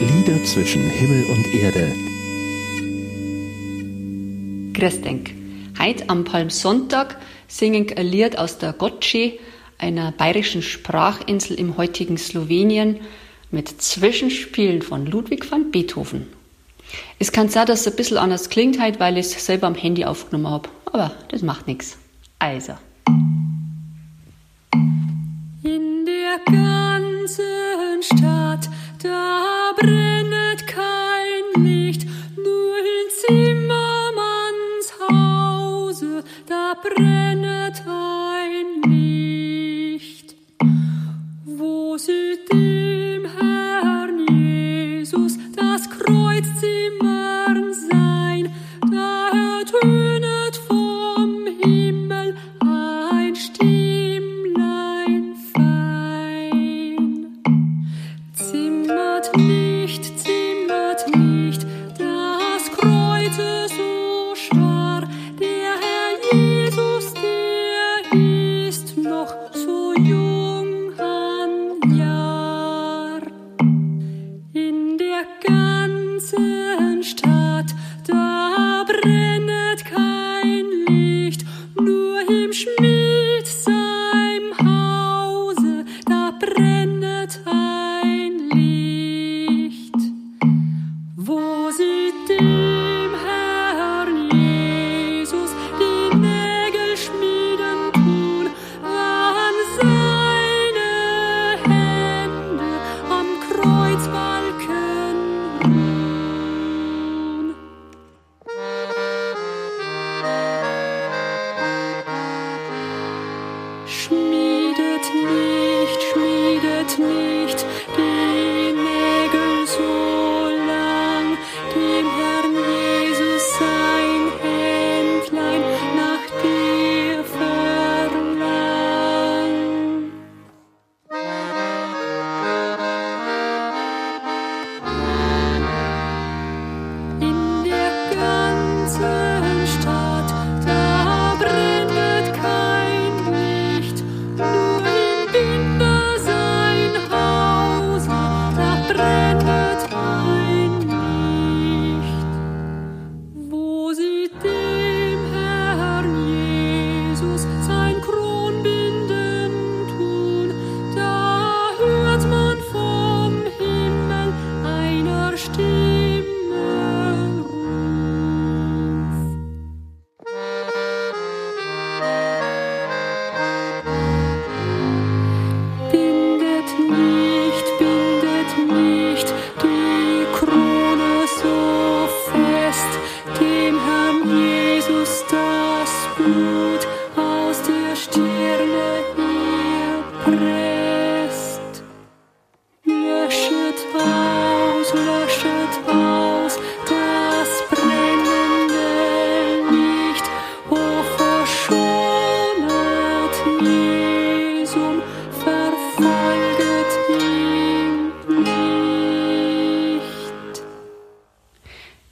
Lieder zwischen Himmel und Erde. Denk. Heute am Palmsonntag singen ein Lied aus der Gotsche, einer bayerischen Sprachinsel im heutigen Slowenien, mit Zwischenspielen von Ludwig van Beethoven. Es kann sein, dass es ein bisschen anders klingt heute, weil ich es selber am Handy aufgenommen habe. Aber das macht nichts. Also. Da brennet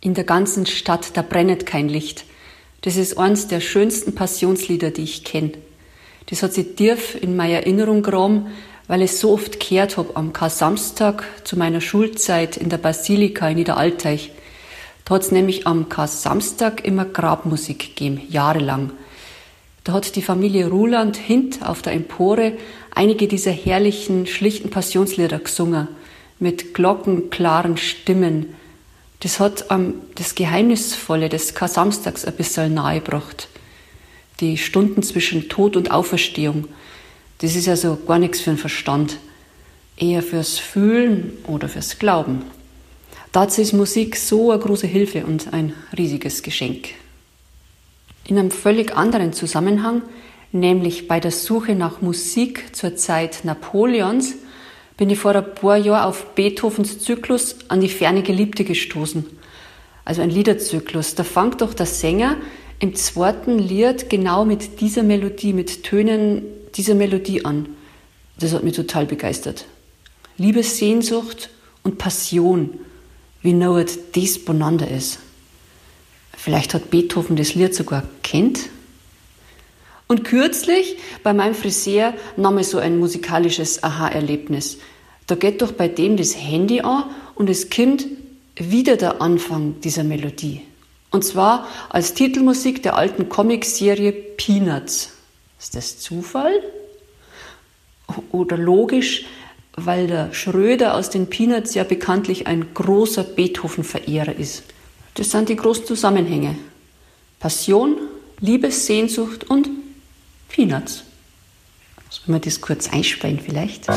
In der ganzen Stadt, da brennet kein Licht. Das ist eines der schönsten Passionslieder, die ich kenne. Das hat sich tief in meine Erinnerung gegraben, weil ich so oft gehört hab am Kar-Samstag zu meiner Schulzeit in der Basilika in Niederalteich. Da hat's nämlich am Kar-Samstag immer Grabmusik gegeben, jahrelang. Da hat die Familie Ruland hint auf der Empore einige dieser herrlichen, schlichten Passionslieder gesungen, mit glockenklaren Stimmen. Das hat ähm, das Geheimnisvolle des Kar-Samstags ein bisschen nahegebracht. Die Stunden zwischen Tod und Auferstehung. Das ist also gar nichts für den Verstand. Eher fürs Fühlen oder fürs Glauben. Dazu ist Musik so eine große Hilfe und ein riesiges Geschenk. In einem völlig anderen Zusammenhang, nämlich bei der Suche nach Musik zur Zeit Napoleons, bin ich vor ein paar Jahren auf Beethovens Zyklus an die ferne Geliebte gestoßen. Also ein Liederzyklus. Da fängt doch der Sänger im zweiten Lied genau mit dieser Melodie, mit Tönen dieser Melodie an. Das hat mich total begeistert. Liebessehnsucht und Passion, wie nah das beieinander ist. Vielleicht hat Beethoven das Lied sogar kennt. Und kürzlich bei meinem Friseur nahm ich so ein musikalisches Aha-Erlebnis. Da geht doch bei dem das Handy an und es kommt wieder der Anfang dieser Melodie. Und zwar als Titelmusik der alten Comicserie Peanuts. Ist das Zufall? Oder logisch, weil der Schröder aus den Peanuts ja bekanntlich ein großer Beethoven-Verehrer ist. Das sind die großen Zusammenhänge. Passion, Liebessehnsucht und Peanuts. Sollen wir das kurz einsprechen vielleicht?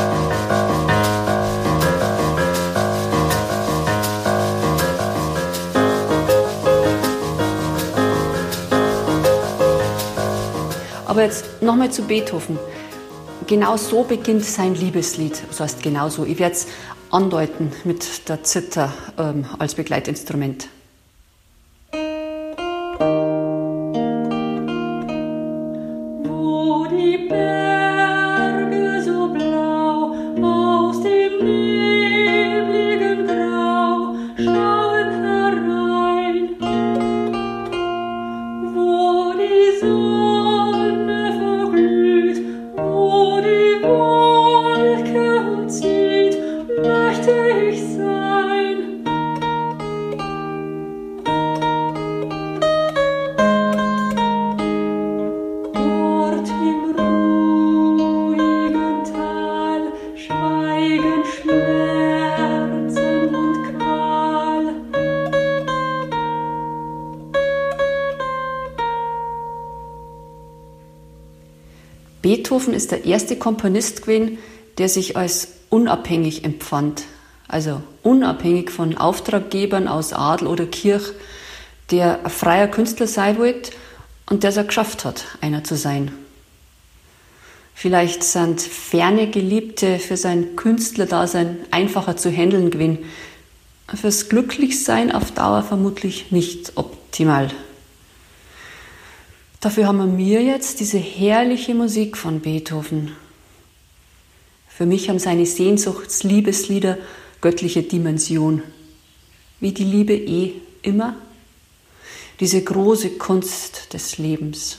Aber jetzt nochmal zu Beethoven. Genau so beginnt sein Liebeslied. Das heißt genau so. Ich werde es andeuten mit der Zither ähm, als Begleitinstrument. Beethoven ist der erste Komponist gewesen, der sich als unabhängig empfand. Also unabhängig von Auftraggebern aus Adel oder Kirch, der ein freier Künstler sein wollte und der es auch geschafft hat, einer zu sein. Vielleicht sind ferne Geliebte für sein Künstlerdasein einfacher zu handeln gewesen. Fürs Glücklichsein auf Dauer vermutlich nicht optimal. Dafür haben wir jetzt diese herrliche Musik von Beethoven. Für mich haben seine Sehnsuchtsliebeslieder göttliche Dimension. Wie die Liebe eh immer. Diese große Kunst des Lebens.